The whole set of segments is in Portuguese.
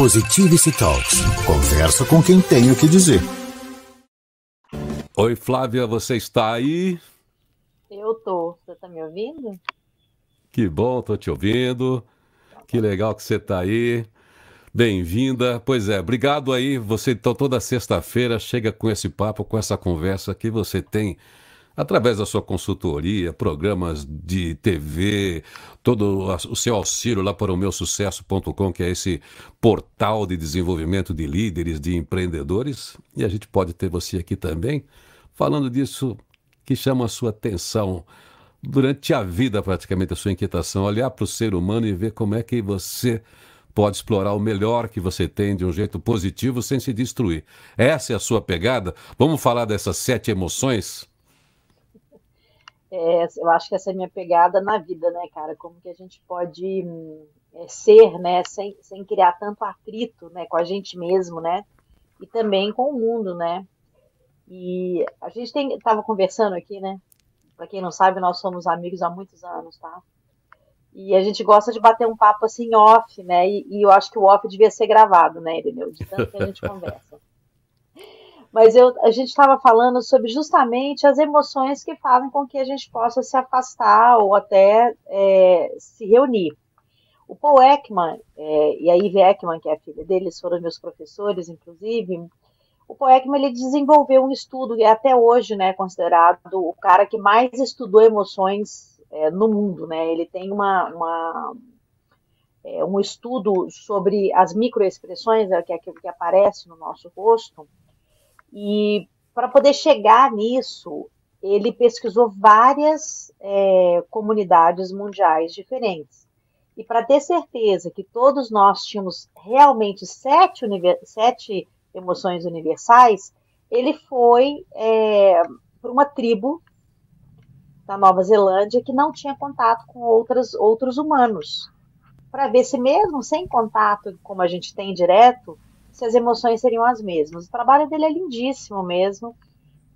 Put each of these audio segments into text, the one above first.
Positivity Talks. Conversa com quem tem o que dizer. Oi, Flávia, você está aí? Eu tô. Você tá me ouvindo? Que bom, tô te ouvindo. Que legal que você está aí. Bem-vinda. Pois é, obrigado aí. Você então toda sexta-feira chega com esse papo, com essa conversa que você tem através da sua consultoria, programas de TV, todo o seu auxílio lá para o meu sucesso.com, que é esse portal de desenvolvimento de líderes, de empreendedores. E a gente pode ter você aqui também falando disso que chama a sua atenção durante a vida, praticamente, a sua inquietação, olhar para o ser humano e ver como é que você pode explorar o melhor que você tem de um jeito positivo sem se destruir. Essa é a sua pegada? Vamos falar dessas sete emoções? É, eu acho que essa é a minha pegada na vida, né, cara? Como que a gente pode é, ser, né, sem, sem criar tanto atrito, né, com a gente mesmo, né? E também com o mundo, né? E a gente tem, tava conversando aqui, né? Para quem não sabe, nós somos amigos há muitos anos, tá? E a gente gosta de bater um papo assim off, né? E, e eu acho que o off devia ser gravado, né, Irineu? De tanto que a gente conversa. Mas eu, a gente estava falando sobre justamente as emoções que fazem com que a gente possa se afastar ou até é, se reunir. O Paul Ekman é, e a Ivy Ekman, que é a filha deles, foram meus professores, inclusive. O Paul Ekman ele desenvolveu um estudo e é até hoje né, considerado o cara que mais estudou emoções é, no mundo. Né? Ele tem uma, uma é, um estudo sobre as microexpressões, né, que é aquilo que aparece no nosso rosto, e para poder chegar nisso, ele pesquisou várias é, comunidades mundiais diferentes. E para ter certeza que todos nós tínhamos realmente sete, sete emoções universais, ele foi é, para uma tribo da Nova Zelândia que não tinha contato com outras, outros humanos, para ver se mesmo sem contato, como a gente tem direto, se as emoções seriam as mesmas. O trabalho dele é lindíssimo mesmo.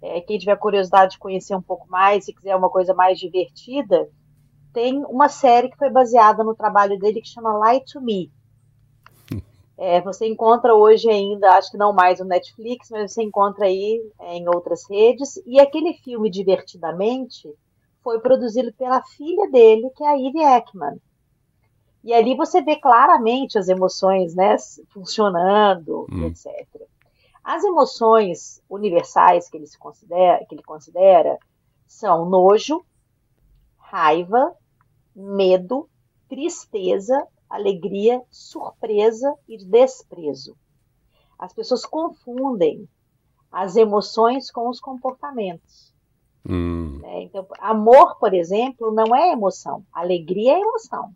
É, quem tiver curiosidade de conhecer um pouco mais, se quiser uma coisa mais divertida, tem uma série que foi baseada no trabalho dele que chama Light to Me. É, você encontra hoje ainda, acho que não mais no Netflix, mas você encontra aí é, em outras redes. E aquele filme Divertidamente foi produzido pela filha dele, que é a Ivy Ekman. E ali você vê claramente as emoções né, funcionando, hum. etc. As emoções universais que ele, se considera, que ele considera são nojo, raiva, medo, tristeza, alegria, surpresa e desprezo. As pessoas confundem as emoções com os comportamentos. Hum. Né? Então, amor, por exemplo, não é emoção. Alegria é emoção.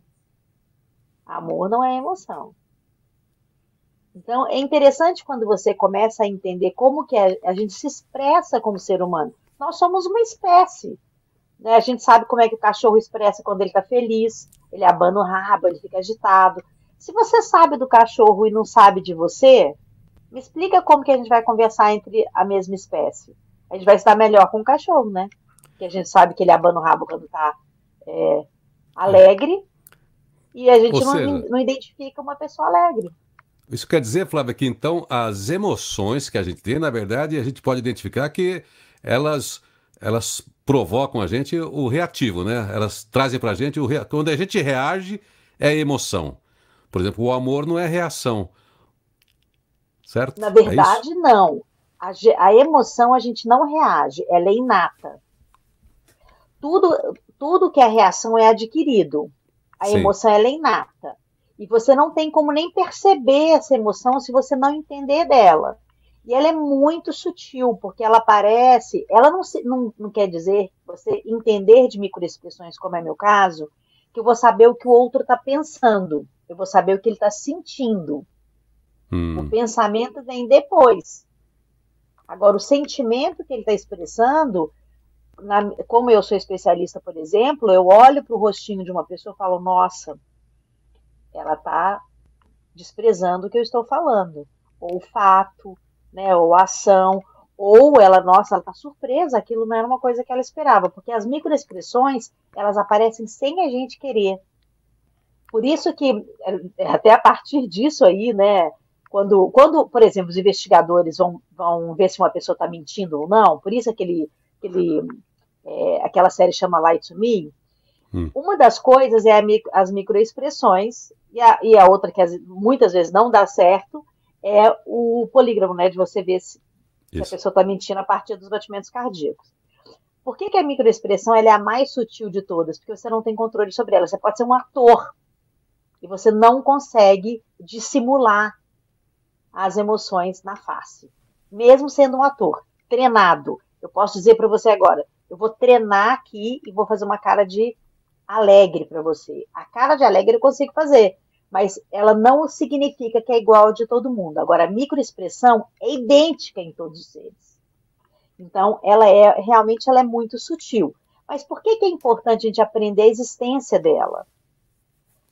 Amor não é emoção. Então, é interessante quando você começa a entender como que a, gente se expressa como ser humano. Nós somos uma espécie. Né? A gente sabe como é que o cachorro expressa quando ele está feliz, ele abana o rabo, ele fica agitado. Se você sabe do cachorro e não sabe de você, me explica como que a gente vai conversar entre a mesma espécie. A gente vai estar melhor com o cachorro, né? Que a gente sabe que ele abana o rabo quando está é, alegre e a gente não, seja, não identifica uma pessoa alegre. Isso quer dizer, Flávia, que então as emoções que a gente tem, na verdade, a gente pode identificar que elas, elas provocam a gente o reativo, né? Elas trazem para a gente o rea... quando a gente reage é emoção. Por exemplo, o amor não é reação, certo? Na é verdade, é não. A, a emoção a gente não reage, ela é inata. Tudo, tudo que é reação é adquirido. A Sim. emoção é inata. E você não tem como nem perceber essa emoção se você não entender dela. E ela é muito sutil, porque ela aparece, ela não, se, não, não quer dizer você entender de microexpressões, como é meu caso, que eu vou saber o que o outro está pensando, eu vou saber o que ele está sentindo. Hum. O pensamento vem depois. Agora, o sentimento que ele está expressando, na, como eu sou especialista, por exemplo, eu olho para o rostinho de uma pessoa e falo, nossa, ela está desprezando o que eu estou falando, ou o fato, né, ou ação, ou ela, nossa, ela está surpresa, aquilo não era uma coisa que ela esperava, porque as microexpressões, elas aparecem sem a gente querer. Por isso que, é, até a partir disso aí, né, Quando, quando, por exemplo, os investigadores vão, vão ver se uma pessoa está mentindo ou não, por isso aquele, aquele, é, aquela série chama Light to Me, hum. uma das coisas é as microexpressões, e a, e a outra que as, muitas vezes não dá certo é o polígrafo, né, de você ver se, se a pessoa está mentindo a partir dos batimentos cardíacos. Por que, que a microexpressão é a mais sutil de todas? Porque você não tem controle sobre ela. Você pode ser um ator e você não consegue dissimular as emoções na face, mesmo sendo um ator treinado. Eu posso dizer para você agora, eu vou treinar aqui e vou fazer uma cara de alegre para você. A cara de alegre eu consigo fazer, mas ela não significa que é igual de todo mundo. Agora, a microexpressão é idêntica em todos os seres. Então, ela é realmente ela é muito sutil. Mas por que, que é importante a gente aprender a existência dela?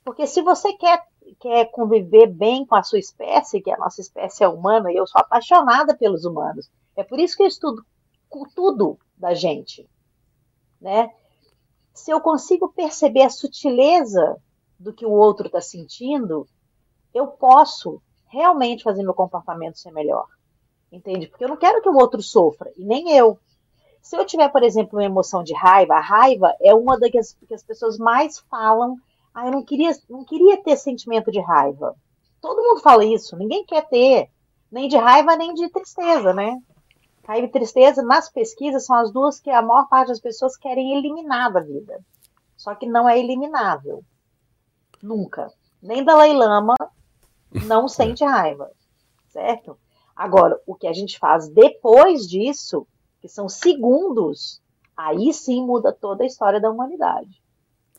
Porque se você quer, quer conviver bem com a sua espécie, que a nossa espécie é humana, e eu sou apaixonada pelos humanos, é por isso que eu estudo tudo da gente, né? Se eu consigo perceber a sutileza do que o outro está sentindo, eu posso realmente fazer meu comportamento ser melhor. Entende? Porque eu não quero que o outro sofra, e nem eu. Se eu tiver, por exemplo, uma emoção de raiva, a raiva é uma das que as pessoas mais falam ah, eu não queria, não queria ter sentimento de raiva. Todo mundo fala isso, ninguém quer ter, nem de raiva, nem de tristeza, né? Raiva e tristeza, nas pesquisas, são as duas que a maior parte das pessoas querem eliminar da vida. Só que não é eliminável. Nunca. Nem Dalai Lama não sente raiva, certo? Agora, o que a gente faz depois disso, que são segundos, aí sim muda toda a história da humanidade.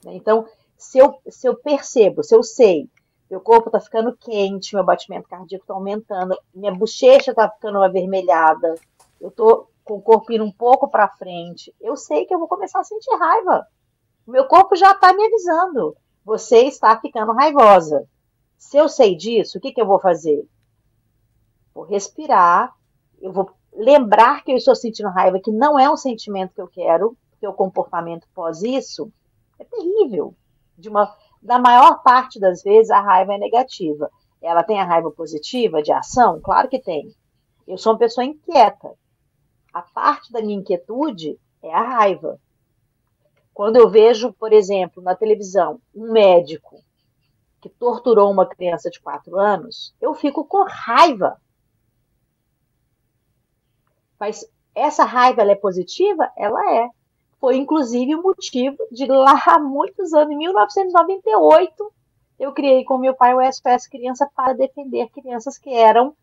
Então, se eu, se eu percebo, se eu sei, meu corpo está ficando quente, meu batimento cardíaco está aumentando, minha bochecha está ficando avermelhada, eu estou com o corpo indo um pouco para frente, eu sei que eu vou começar a sentir raiva. O meu corpo já está me avisando. Você está ficando raivosa. Se eu sei disso, o que, que eu vou fazer? Vou respirar, eu vou lembrar que eu estou sentindo raiva, que não é um sentimento que eu quero, porque o comportamento pós isso é terrível de uma, na maior parte das vezes, a raiva é negativa. Ela tem a raiva positiva de ação? Claro que tem. Eu sou uma pessoa inquieta. A parte da minha inquietude é a raiva. Quando eu vejo, por exemplo, na televisão, um médico que torturou uma criança de 4 anos, eu fico com raiva. Mas essa raiva é positiva? Ela é foi inclusive o motivo de lá há muitos anos, em 1998, eu criei com meu pai o SOS Criança para defender crianças que eram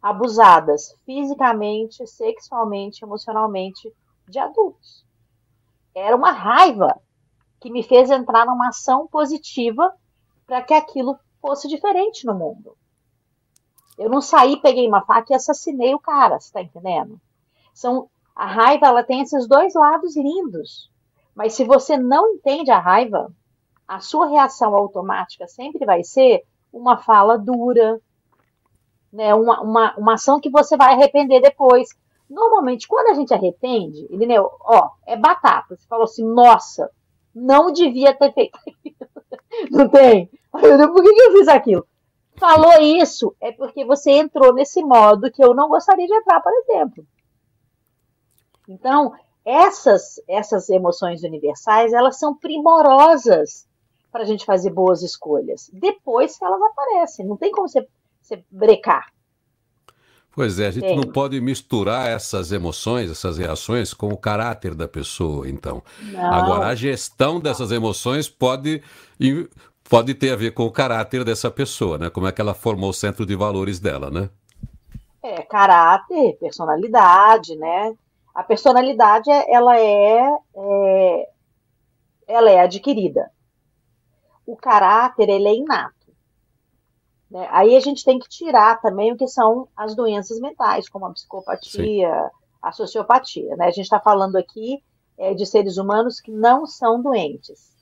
abusadas fisicamente, sexualmente, emocionalmente de adultos. Era uma raiva que me fez entrar numa ação positiva para que aquilo fosse diferente no mundo. Eu não saí, peguei uma faca e assassinei o cara, você está entendendo? São a raiva ela tem esses dois lados lindos. Mas se você não entende a raiva, a sua reação automática sempre vai ser uma fala dura, né? uma, uma, uma ação que você vai arrepender depois. Normalmente, quando a gente arrepende, ele, né, ó, é batata. Você falou assim, nossa, não devia ter feito aquilo. Não tem? Por que, eu fiz aquilo? Falou isso, é porque você entrou nesse modo que eu não gostaria de entrar, por exemplo. Então, essas, essas emoções universais, elas são primorosas para a gente fazer boas escolhas. Depois que elas aparecem, não tem como você, você brecar. Pois é, a gente não pode misturar essas emoções, essas reações com o caráter da pessoa, então. Não. Agora, a gestão dessas emoções pode, pode ter a ver com o caráter dessa pessoa, né? Como é que ela formou o centro de valores dela, né? É, caráter, personalidade, né? A personalidade, ela é, é, ela é adquirida. O caráter, ele é inato. Né? Aí a gente tem que tirar também o que são as doenças mentais, como a psicopatia, Sim. a sociopatia. Né? A gente está falando aqui é, de seres humanos que não são doentes.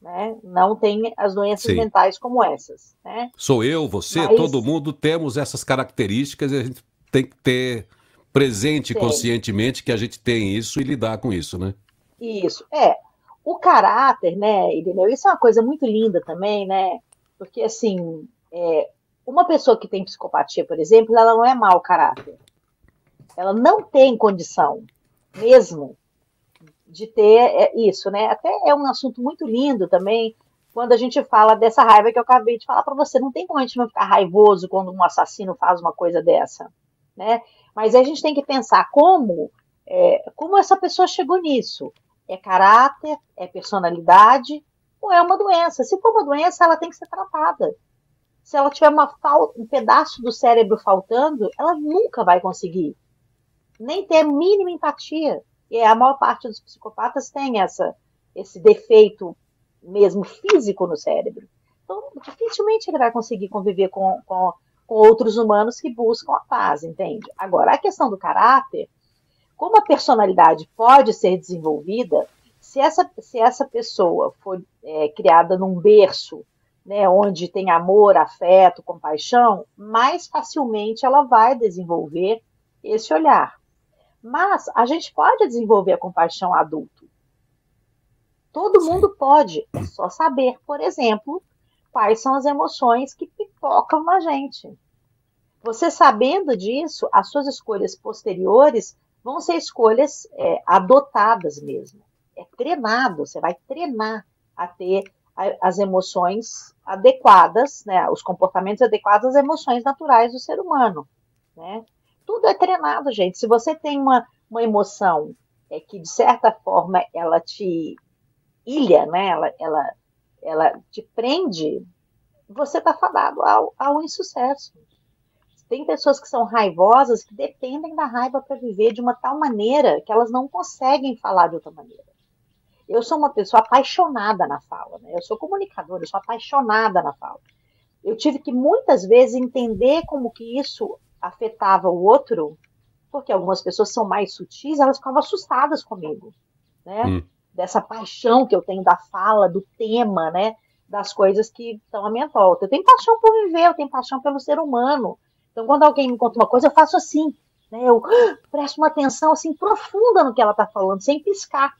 Né? Não tem as doenças Sim. mentais como essas. Né? Sou eu, você, Mas... todo mundo temos essas características e a gente tem que ter presente Sim. conscientemente que a gente tem isso e lidar com isso, né? Isso, é. O caráter, né, Irineu, isso é uma coisa muito linda também, né? Porque, assim, é, uma pessoa que tem psicopatia, por exemplo, ela não é mau caráter. Ela não tem condição, mesmo, de ter é, isso, né? Até é um assunto muito lindo também, quando a gente fala dessa raiva que eu acabei de falar para você. Não tem como a gente não ficar raivoso quando um assassino faz uma coisa dessa, né? Mas a gente tem que pensar como, é, como essa pessoa chegou nisso. É caráter, é personalidade, ou é uma doença? Se for uma doença, ela tem que ser tratada se ela tiver uma um pedaço do cérebro faltando, ela nunca vai conseguir nem ter a mínima empatia. E a maior parte dos psicopatas tem essa, esse defeito mesmo físico no cérebro. Então, dificilmente ele vai conseguir conviver com, com, com outros humanos que buscam a paz, entende? Agora, a questão do caráter, como a personalidade pode ser desenvolvida, se essa, se essa pessoa for é, criada num berço né, onde tem amor, afeto, compaixão, mais facilmente ela vai desenvolver esse olhar. Mas a gente pode desenvolver a compaixão adulto. Todo Sim. mundo pode, é só saber, por exemplo, quais são as emoções que pipocam na gente. Você sabendo disso, as suas escolhas posteriores vão ser escolhas é, adotadas mesmo. É treinado, você vai treinar a ter as emoções adequadas, né, os comportamentos adequados às emoções naturais do ser humano, né? Tudo é treinado, gente. Se você tem uma, uma emoção é, que, de certa forma, ela te ilha, né, ela, ela, ela te prende, você está fadado ao, ao insucesso. Tem pessoas que são raivosas que dependem da raiva para viver de uma tal maneira que elas não conseguem falar de outra maneira. Eu sou uma pessoa apaixonada na fala, né? Eu sou comunicadora, eu sou apaixonada na fala. Eu tive que muitas vezes entender como que isso afetava o outro, porque algumas pessoas são mais sutis, elas ficavam assustadas comigo, né? Hum. Dessa paixão que eu tenho da fala, do tema, né? Das coisas que estão à minha volta. Eu tenho paixão por viver, eu tenho paixão pelo ser humano. Então, quando alguém me conta uma coisa, eu faço assim, né? Eu presto uma atenção assim profunda no que ela está falando, sem piscar.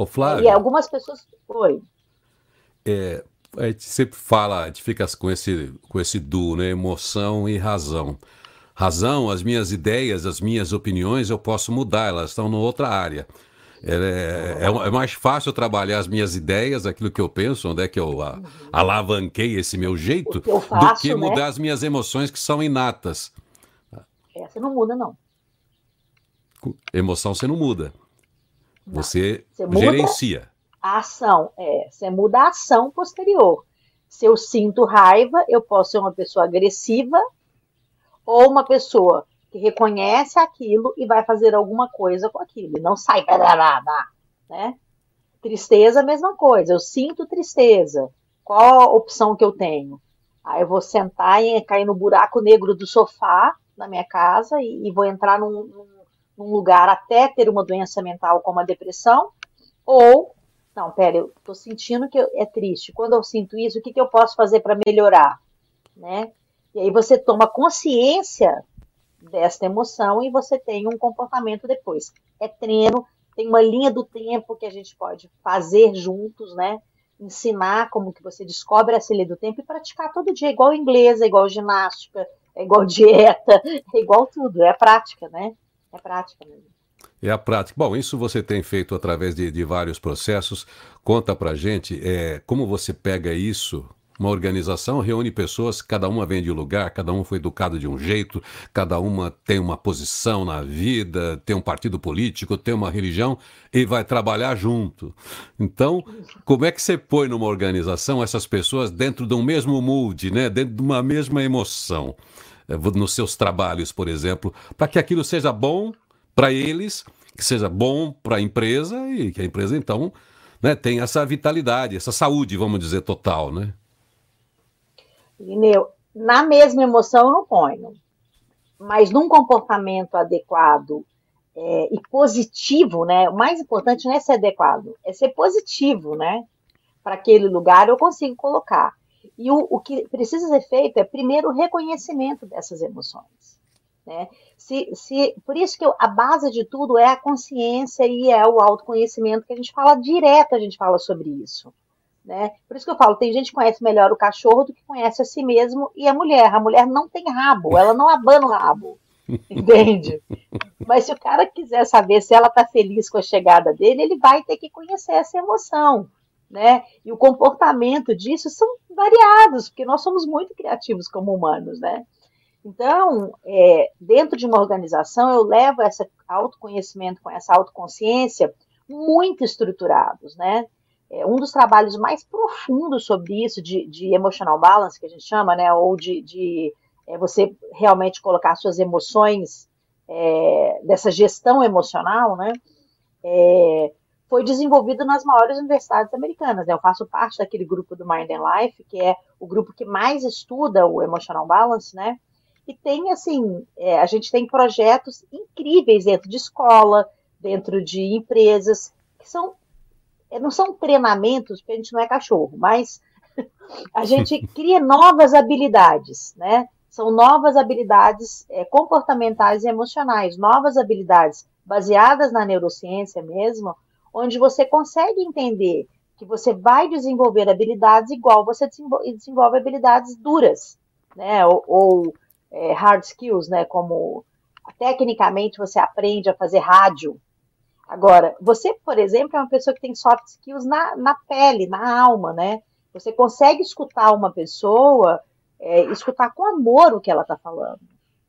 Ô, Flávio. E algumas pessoas. Oi. É, a gente sempre fala, a gente fica com esse, com esse duo, né? Emoção e razão. Razão, as minhas ideias, as minhas opiniões, eu posso mudar, elas estão em outra área. É, é, é, mais fácil trabalhar as minhas ideias, aquilo que eu penso, onde é que eu a, alavanquei esse meu jeito, faço, do que né? mudar as minhas emoções que são inatas. Essa não muda, não. Emoção você não muda. Você, você gerencia. A ação, é. Você muda a ação posterior. Se eu sinto raiva, eu posso ser uma pessoa agressiva ou uma pessoa que reconhece aquilo e vai fazer alguma coisa com aquilo. E não sai, né? Tristeza, mesma coisa. Eu sinto tristeza. Qual a opção que eu tenho? Aí eu vou sentar e cair no buraco negro do sofá na minha casa e, e vou entrar num, num num lugar até ter uma doença mental como a depressão, ou, não, pera, eu estou sentindo que é triste. Quando eu sinto isso, o que, que eu posso fazer para melhorar? Né? E aí você toma consciência desta emoção e você tem um comportamento depois. É treino, tem uma linha do tempo que a gente pode fazer juntos, né? Ensinar como que você descobre essa linha do tempo e praticar todo dia, igual inglês, é igual ginástica, é igual dieta, é igual tudo, é prática, né? É prática mesmo. É a prática. Bom, isso você tem feito através de, de vários processos. Conta pra gente é, como você pega isso. Uma organização reúne pessoas, cada uma vem de um lugar, cada um foi educado de um jeito, cada uma tem uma posição na vida, tem um partido político, tem uma religião e vai trabalhar junto. Então, como é que você põe numa organização essas pessoas dentro de um mesmo mood, né? dentro de uma mesma emoção? Eh, nos seus trabalhos, por exemplo, para que aquilo seja bom para eles, que seja bom para a empresa e que a empresa, então, né, tenha essa vitalidade, essa saúde, vamos dizer, total, né? Lineu, na mesma emoção eu não ponho, mas num comportamento adequado é, e positivo, né? O mais importante não é ser adequado, é ser positivo, né? Para aquele lugar eu consigo colocar. E o, o que precisa ser feito é, primeiro, o reconhecimento dessas emoções. Né? Se, se, por isso que eu, a base de tudo é a consciência e é o autoconhecimento, que a gente fala direto, a gente fala sobre isso. Né? Por isso que eu falo, tem gente que conhece melhor o cachorro do que conhece a si mesmo e a mulher. A mulher não tem rabo, ela não abana o rabo. Entende? Mas se o cara quiser saber se ela está feliz com a chegada dele, ele vai ter que conhecer essa emoção. Né? E o comportamento disso são variados, porque nós somos muito criativos como humanos, né? Então, é, dentro de uma organização, eu levo esse autoconhecimento com essa autoconsciência muito estruturados, né? É, um dos trabalhos mais profundos sobre isso, de, de emotional balance, que a gente chama, né? Ou de, de é, você realmente colocar suas emoções, é, dessa gestão emocional, né? É, foi desenvolvido nas maiores universidades americanas. Né? Eu faço parte daquele grupo do Mind and Life, que é o grupo que mais estuda o emotional balance, né? E tem, assim, é, a gente tem projetos incríveis dentro de escola, dentro de empresas, que são, é, não são treinamentos, porque a gente não é cachorro, mas a gente cria novas habilidades, né? São novas habilidades é, comportamentais e emocionais, novas habilidades baseadas na neurociência mesmo, onde você consegue entender que você vai desenvolver habilidades igual você desenvolve habilidades duras, né? Ou, ou é, hard skills, né? Como tecnicamente você aprende a fazer rádio. Agora, você, por exemplo, é uma pessoa que tem soft skills na, na pele, na alma, né? Você consegue escutar uma pessoa, é, escutar com amor o que ela está falando.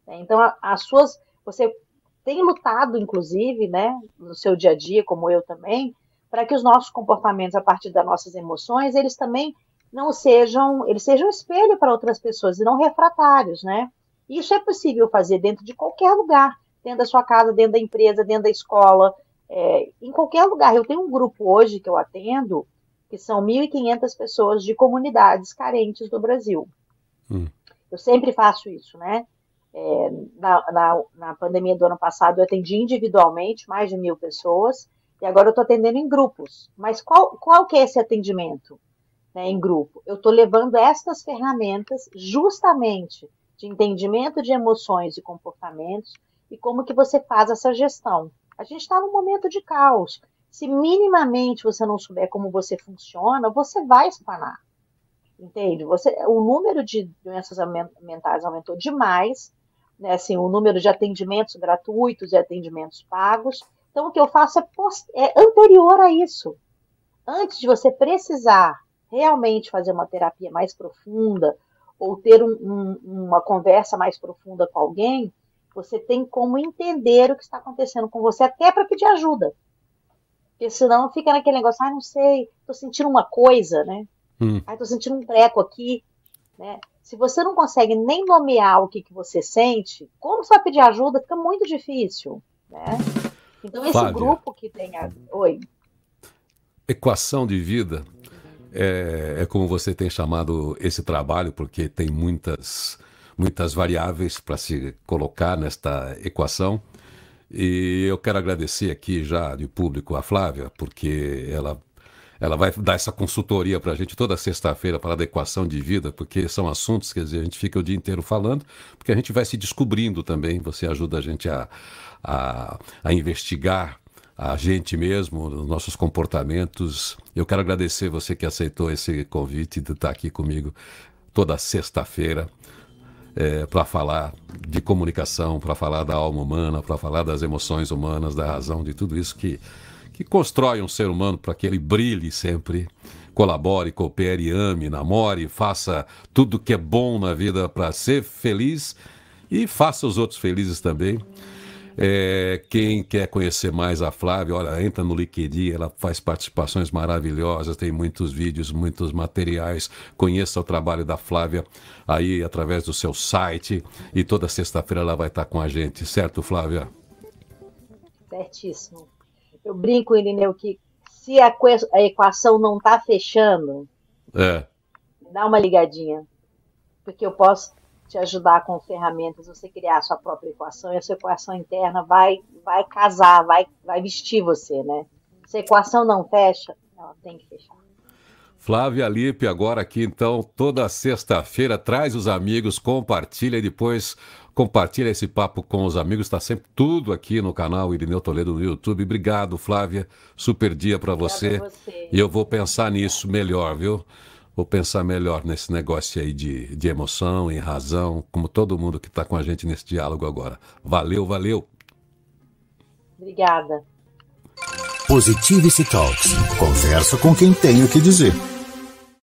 Né? Então, a, as suas. Você tem lutado, inclusive, né, no seu dia a dia, como eu também, para que os nossos comportamentos, a partir das nossas emoções, eles também não sejam, eles sejam espelho para outras pessoas e não refratários, né? Isso é possível fazer dentro de qualquer lugar, dentro da sua casa, dentro da empresa, dentro da escola, é, em qualquer lugar. Eu tenho um grupo hoje que eu atendo, que são 1.500 pessoas de comunidades carentes do Brasil. Hum. Eu sempre faço isso, né? É, na, na, na, pandemia do ano passado, eu atendi individualmente mais de mil pessoas, e agora eu estou atendendo em grupos. Mas qual, qual que é esse atendimento né, em grupo? Eu estou levando estas ferramentas justamente de entendimento de emoções e comportamentos e como que você faz essa gestão. A gente está num momento de caos. Se minimamente você não souber como você funciona, você vai espanar. Entende? Você, o número de doenças mentais aumentou demais, né? assim, o número de atendimentos gratuitos e atendimentos pagos. Então, o que eu faço é, é anterior a isso. Antes de você precisar realmente fazer uma terapia mais profunda, ou ter um, um, uma conversa mais profunda com alguém, você tem como entender o que está acontecendo com você, até para pedir ajuda. Porque senão fica naquele negócio, ah, não sei, estou sentindo uma coisa, né? Hum. Ah, estou sentindo um treco aqui, né? Se você não consegue nem nomear o que, que você sente, como você vai pedir ajuda? Fica muito difícil, né? Então esse Fábia, grupo que tem a... Oi. Equação de vida é, é como você tem chamado esse trabalho, porque tem muitas, muitas variáveis para se colocar nesta equação. E eu quero agradecer aqui já de público a Flávia, porque ela ela vai dar essa consultoria para a gente toda sexta-feira para a equação de vida, porque são assuntos que a gente fica o dia inteiro falando, porque a gente vai se descobrindo também. Você ajuda a gente a, a, a investigar a gente mesmo, os nossos comportamentos. Eu quero agradecer você que aceitou esse convite de estar aqui comigo toda sexta-feira é, para falar de comunicação, para falar da alma humana, para falar das emoções humanas, da razão, de tudo isso que, que constrói um ser humano para que ele brilhe sempre, colabore, coopere, ame, namore, faça tudo que é bom na vida para ser feliz e faça os outros felizes também. É, quem quer conhecer mais a Flávia, olha, entra no LinkedIn, ela faz participações maravilhosas, tem muitos vídeos, muitos materiais. Conheça o trabalho da Flávia aí através do seu site e toda sexta-feira ela vai estar com a gente, certo, Flávia? Certíssimo. Eu brinco, Irineu, que se a, equação não está fechando, é. dá uma ligadinha. Porque eu posso te ajudar com ferramentas, você criar a sua própria equação e a sua equação interna vai, vai casar, vai, vai vestir você, né? Se a equação não fecha, ela tem que fechar. Flávia Lipe, agora aqui então, toda sexta-feira, traz os amigos, compartilha e depois compartilha esse papo com os amigos. Está sempre tudo aqui no canal Irineu Toledo no YouTube. Obrigado, Flávia. Super dia para você. você. E eu vou pensar nisso melhor, viu? Vou pensar melhor nesse negócio aí de, de emoção e razão, como todo mundo que está com a gente nesse diálogo agora. Valeu, valeu. Obrigada. Positivity Talks. Conversa com quem tem o que dizer.